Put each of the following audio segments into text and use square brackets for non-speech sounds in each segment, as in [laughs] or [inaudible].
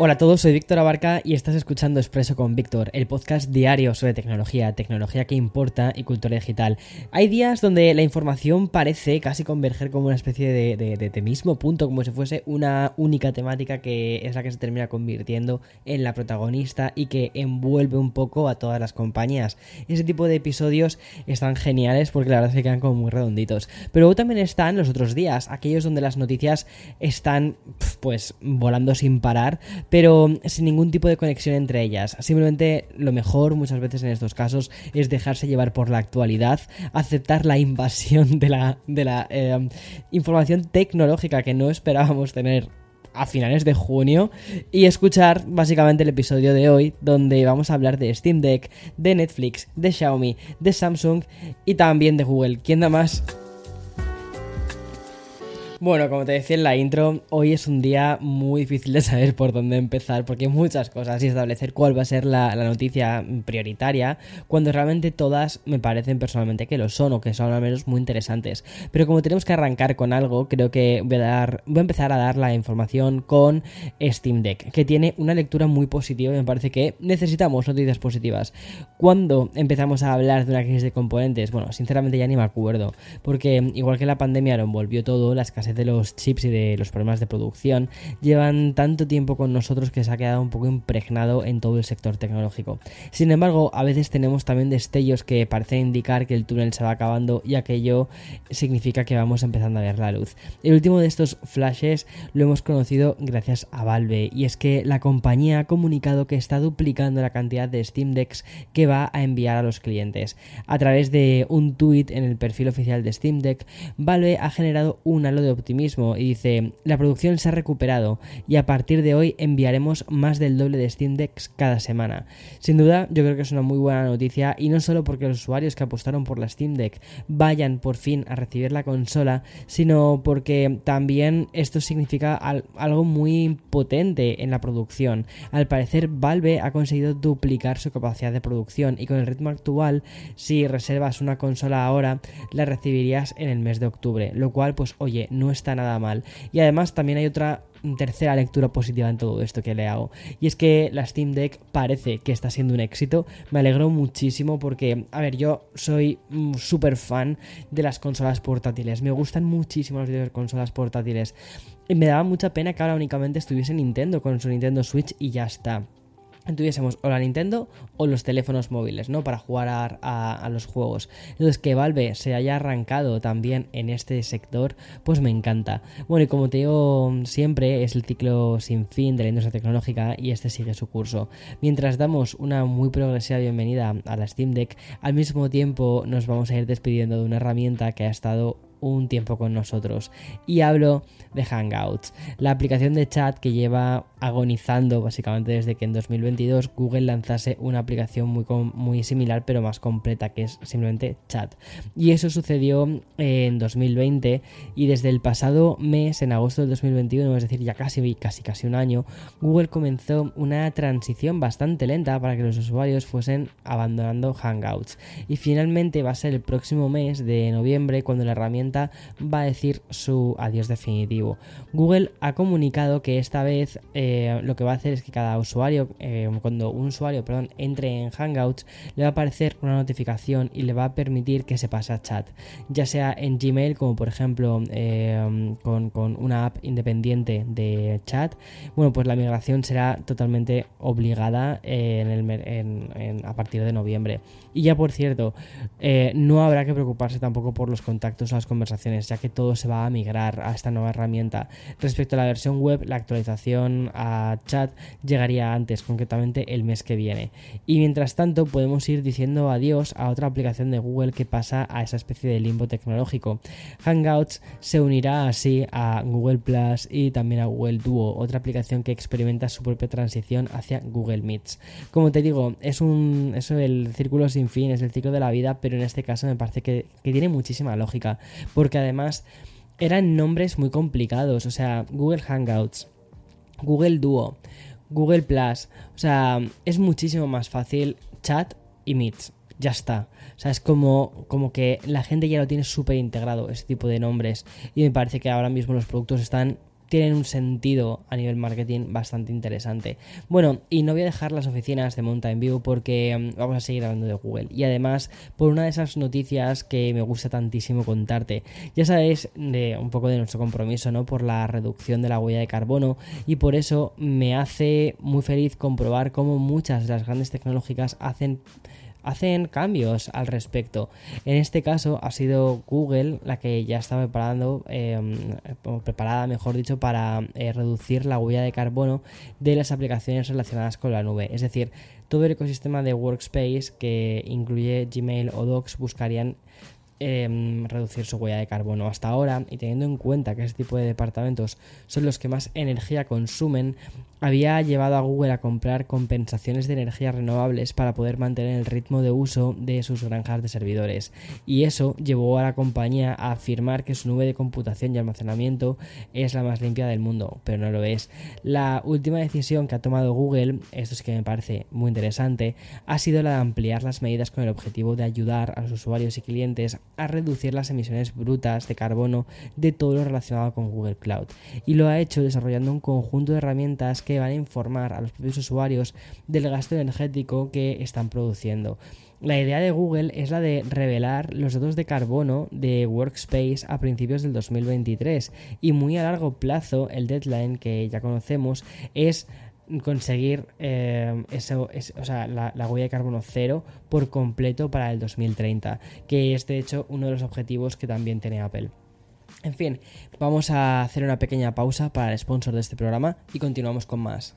Hola a todos, soy Víctor Abarca y estás escuchando Expreso con Víctor, el podcast diario sobre tecnología, tecnología que importa y cultura digital. Hay días donde la información parece casi converger como una especie de, de, de, mismo punto, como si fuese una única temática que es la que se termina convirtiendo en la protagonista y que envuelve un poco a todas las compañías. Ese tipo de episodios están geniales porque la verdad es que quedan como muy redonditos. Pero luego también están los otros días, aquellos donde las noticias están pues volando sin parar pero sin ningún tipo de conexión entre ellas. Simplemente lo mejor muchas veces en estos casos es dejarse llevar por la actualidad, aceptar la invasión de la, de la eh, información tecnológica que no esperábamos tener a finales de junio y escuchar básicamente el episodio de hoy donde vamos a hablar de Steam Deck, de Netflix, de Xiaomi, de Samsung y también de Google. ¿Quién da más? Bueno, como te decía en la intro, hoy es un día muy difícil de saber por dónde empezar porque hay muchas cosas y establecer cuál va a ser la, noticia prioritaria cuando realmente todas me parecen personalmente que lo son o que son al menos muy interesantes. Pero como tenemos que arrancar con algo, creo que voy a, dar, voy a empezar a dar la información con Steam Deck, que tiene una lectura muy positiva y me parece que necesitamos noticias positivas. Cuando empezamos a hablar de una crisis de componentes, bueno, sinceramente ya ni me acuerdo, porque igual que la pandemia lo envolvió todo, las de los chips y de los problemas de producción llevan tanto tiempo con nosotros que se ha quedado un poco impregnado en todo el sector tecnológico. Sin embargo, a veces tenemos también destellos que parecen indicar que el túnel se va acabando y aquello significa que vamos empezando a ver la luz. El último de estos flashes lo hemos conocido gracias a Valve y es que la compañía ha comunicado que está duplicando la cantidad de Steam Decks que va a enviar a los clientes. A través de un tweet en el perfil oficial de Steam Deck, Valve ha generado un halo de optimismo y dice, la producción se ha recuperado y a partir de hoy enviaremos más del doble de Steam Decks cada semana. Sin duda, yo creo que es una muy buena noticia y no solo porque los usuarios que apostaron por la Steam Deck vayan por fin a recibir la consola, sino porque también esto significa algo muy potente en la producción. Al parecer, Valve ha conseguido duplicar su capacidad de producción y con el ritmo actual, si reservas una consola ahora, la recibirías en el mes de octubre, lo cual pues oye, no está nada mal. Y además también hay otra tercera lectura positiva en todo esto que le hago. Y es que la Steam Deck parece que está siendo un éxito. Me alegro muchísimo porque, a ver, yo soy súper fan de las consolas portátiles. Me gustan muchísimo las consolas portátiles. Y me daba mucha pena que ahora únicamente estuviese Nintendo con su Nintendo Switch y ya está tuviésemos o la Nintendo o los teléfonos móviles, ¿no? Para jugar a, los juegos. Entonces, que Valve se haya arrancado también en este sector, pues me encanta. Bueno, y como te digo siempre, es el ciclo sin fin de la industria tecnológica y este sigue su curso. Mientras damos una muy progresiva bienvenida a la Steam Deck, al mismo tiempo nos vamos a ir despidiendo de una herramienta que ha estado un tiempo con nosotros. Y hablo de Hangouts, la aplicación de chat que lleva agonizando básicamente desde que en 2022 Google lanzase una aplicación muy, muy similar pero más completa que es simplemente chat. Y eso sucedió en 2020 y desde el pasado mes, en agosto del 2021, es decir, ya casi, casi, casi un año, Google comenzó una transición bastante lenta para que los usuarios fuesen abandonando Hangouts. Y finalmente va a ser el próximo mes de noviembre cuando la herramienta va a decir su adiós definitivo. Google ha comunicado que esta vez eh, lo que va a hacer es que cada usuario, eh, cuando un usuario perdón, entre en Hangouts, le va a aparecer una notificación y le va a permitir que se pase a chat, ya sea en Gmail, como por ejemplo eh, con, una app independiente de chat. Bueno, pues la migración será totalmente obligada a partir de noviembre. Y ya por cierto, no habrá que preocuparse tampoco por los contactos o las conversaciones ya que todo se va a migrar a esta nueva herramienta. Respecto a la versión web, la actualización a chat llegaría antes, concretamente el mes que viene. Y mientras tanto, podemos ir diciendo adiós a otra aplicación de Google que pasa a esa especie de limbo tecnológico. Hangouts se unirá así a Google Plus y también a Google Duo, otra aplicación que experimenta su propia transición hacia Google Meets. Como te digo, es un eso el círculo sin fin, es el ciclo de la vida, pero en este caso me parece que, que tiene muchísima lógica, porque además eran nombres muy complicados, o sea, Google Hangouts, Google Duo, Google Plus, o sea, es muchísimo más fácil chat y Meets ya está. O sea, es como, como que la gente ya lo tiene súper integrado, ese tipo de nombres. Y me parece que ahora mismo los productos están tienen un sentido a nivel marketing bastante interesante. Bueno, y no voy a dejar las oficinas de Mountain View porque mm, vamos a seguir hablando de Google. Y además, por una de esas noticias que me gusta tantísimo contarte. Ya sabéis de un poco de nuestro compromiso, ¿no? Por la reducción de la huella de carbono. Y por eso me hace muy feliz comprobar cómo muchas de las grandes tecnológicas hacen hacen cambios al respecto. En este caso ha sido Google la que ya está preparando, em, preparada, mejor dicho, para eh, reducir la huella de carbono de las aplicaciones relacionadas con la nube. Es decir, todo el ecosistema de Workspace que incluye Gmail o Docs buscarían Em, reducir su huella de carbono hasta ahora y teniendo en cuenta que este tipo de departamentos son los que más energía consumen, había llevado a Google a comprar compensaciones de energías renovables para poder mantener el ritmo de uso de sus granjas de servidores y eso llevó a la compañía a afirmar que su nube de computación y almacenamiento es la más limpia del mundo, pero no lo es. La última decisión que ha tomado Google, esto es que me parece muy interesante, ha sido la de ampliar las medidas con el objetivo de ayudar a los usuarios y clientes a reducir las emisiones brutas de carbono de todo lo relacionado con Google Cloud. Y lo ha hecho desarrollando un conjunto de herramientas que van a informar a los propios usuarios del gasto energético que están produciendo. La idea de Google es la de revelar los datos de carbono de Workspace a principios del 2023 y muy a largo plazo el deadline que ya conocemos es conseguir eh, eso, o sea, la, la, huella de carbono cero por completo para el 2030, que es de hecho uno de los objetivos que también tiene Apple. En fin, vamos a hacer una pequeña pausa para el sponsor de este programa y continuamos con más.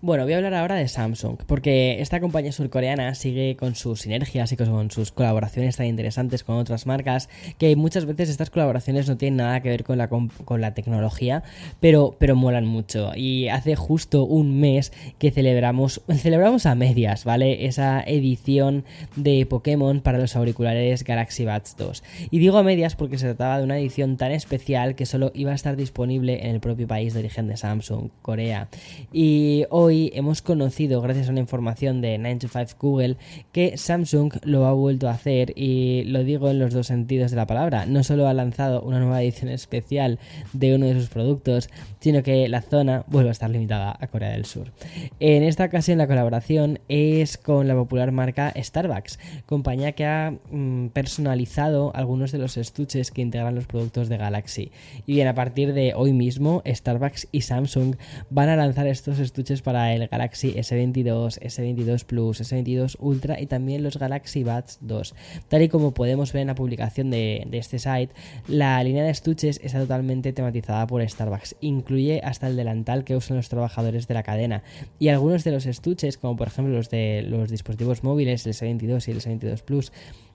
Bueno, voy a hablar ahora de Samsung, porque esta compañía surcoreana sigue con sus sinergias y con sus colaboraciones tan interesantes con otras marcas, que muchas veces estas colaboraciones no tienen nada que ver con la, con la tecnología, pero, pero molan mucho. Y hace justo un mes que celebramos, [laughs] celebramos a medias, ¿vale? Esa edición de Pokémon para los auriculares Galaxy Buds 2. Y digo a medias porque se trataba de una edición tan especial que solo iba a estar disponible en el propio país de origen de Samsung, Corea. Y hoy hemos conocido, gracias a una información de 9 to 5 Google, que Samsung lo ha vuelto a hacer y lo digo en los dos sentidos de la palabra. No solo ha lanzado una nueva edición especial de uno de sus productos, sino que la zona vuelve a estar limitada a Corea del Sur. En esta ocasión la colaboración es con la popular marca Starbucks, compañía que ha mm, personalizado algunos de los estuches que integran los productos de Galaxy. Y bien, a partir de hoy mismo, Starbucks y Samsung van a lanzar estos estuches para el Galaxy S22, S22 Plus, S22 Ultra y también los Galaxy Buds 2. Tal y como podemos ver en la publicación de, este site, la línea de estuches está totalmente tematizada por Starbucks. Incluye hasta el delantal que usan los trabajadores de la cadena. Y algunos de los estuches, como por ejemplo los de los dispositivos móviles, el S22 y el S22 Plus,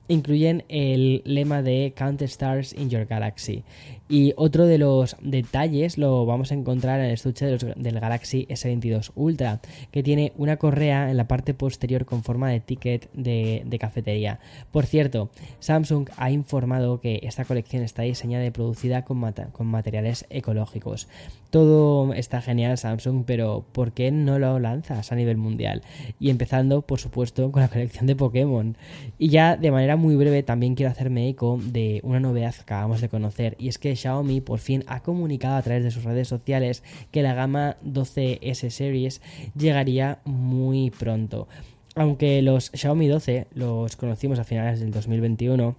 incluyen el lema de Count Stars in Your Galaxy. Y otro de los detalles lo vamos a encontrar en el estuche del Galaxy S22 Ultra, que tiene una correa en la parte posterior con forma de ticket de, cafetería. Por cierto, Samsung ha informado que esta colección está diseñada y producida con, con materiales ecológicos. Todo está genial Samsung, pero ¿por qué no lo lanzas a nivel mundial? Y empezando, por supuesto, con la colección de Pokémon. Y ya de manera muy breve también quiero hacerme eco de una novedad que acabamos de conocer y es que Xiaomi por fin ha comunicado a través de sus redes sociales que la gama 12S Series llegaría muy pronto. Aunque los Xiaomi 12 los conocimos a finales del 2021,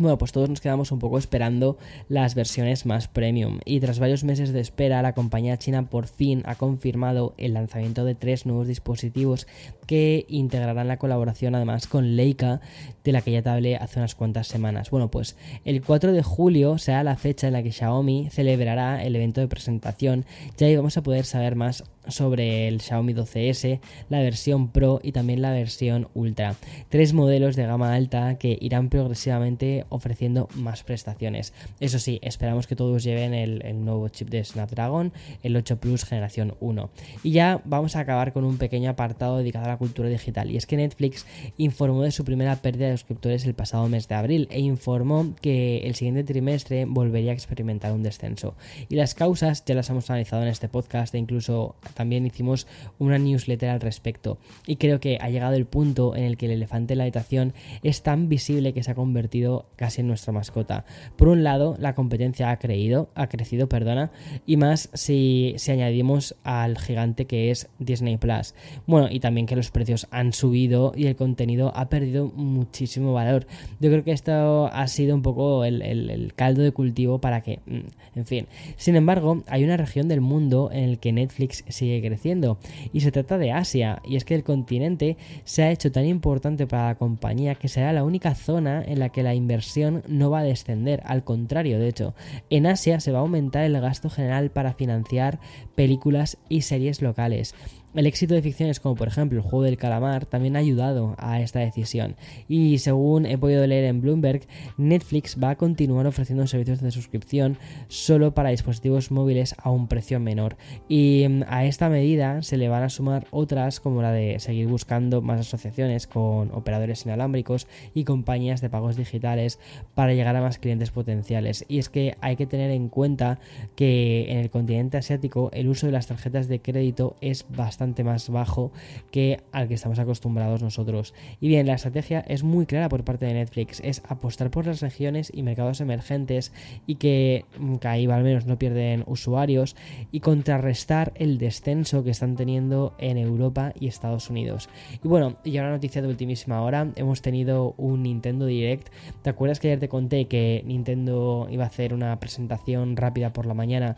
bueno, pues todos nos quedamos un poco esperando las versiones más premium y tras varios meses de espera la compañía china por fin ha confirmado el lanzamiento de tres nuevos dispositivos que integrarán la colaboración además con Leica de la que ya te hablé hace unas cuantas semanas. Bueno, pues el 4 de julio será la fecha en la que Xiaomi celebrará el evento de presentación ya ahí vamos a poder saber más sobre el Xiaomi 12S, la versión Pro y también la versión Ultra. Tres modelos de gama alta que irán progresivamente ofreciendo más prestaciones. Eso sí, esperamos que todos lleven el, nuevo chip de Snapdragon, el 8 Plus generación 1. Y ya vamos a acabar con un pequeño apartado dedicado a la cultura digital. Y es que Netflix informó de su primera pérdida de suscriptores el pasado mes de abril e informó que el siguiente trimestre volvería a experimentar un descenso. Y las causas ya las hemos analizado en este podcast e incluso también hicimos una newsletter al respecto. Y creo que ha llegado el punto en el que el elefante en la habitación es tan visible que se ha convertido casi en nuestra mascota. Por un lado, la competencia ha, creído, ha crecido, perdona, y más si, si añadimos al gigante que es Disney Plus. Bueno, y también que los precios han subido y el contenido ha perdido muchísimo valor. Yo creo que esto ha sido un poco el, el caldo de cultivo para que, mm, en fin. Sin embargo, hay una región del mundo en el que Netflix sigue creciendo. Y se trata de Asia, y es que el continente se ha hecho tan importante para la compañía que será la única zona en la que la inversión no va a descender, al contrario, de hecho, en Asia se va a aumentar el gasto general para financiar películas y series locales. El éxito de ficciones como por ejemplo el juego del calamar también ha ayudado a esta decisión. Y según he podido leer en Bloomberg, Netflix va a continuar ofreciendo servicios de suscripción solo para dispositivos móviles a un precio menor. Y mm, a esta medida se le van a sumar otras como la de seguir buscando más asociaciones con operadores inalámbricos y compañías de pagos digitales para llegar a más clientes potenciales. Y es que hay que tener en cuenta que en el continente asiático el uso de las tarjetas de crédito es bastante más bajo que al que estamos acostumbrados nosotros. Y bien, la estrategia es muy clara por parte de Netflix, es apostar por las regiones y mercados emergentes y que, mm, que ahí al menos no pierden usuarios y contrarrestar el descenso que están teniendo en Europa y Estados Unidos. Y bueno, y ahora noticia de ultimísima hora, hemos tenido un Nintendo Direct. ¿Te acuerdas que ayer te conté que Nintendo iba a hacer una presentación rápida por la mañana?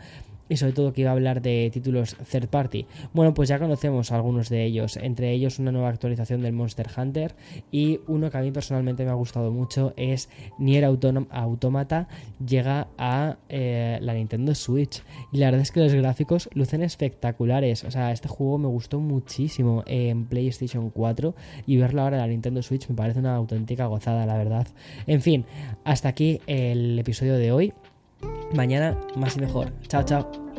Y sobre todo que iba a hablar de títulos third party. Bueno, pues ya conocemos algunos de ellos, entre ellos una nueva actualización del Monster Hunter y uno que a mí personalmente me ha gustado mucho es Nier Automata llega a eh, la Nintendo Switch y la verdad es que los gráficos lucen espectaculares, o sea, este juego me gustó muchísimo en PlayStation 4 y verlo ahora en la Nintendo Switch me parece una auténtica gozada, la verdad. En fin, hasta aquí el episodio de hoy. Mañana más y mejor. Chao, chao.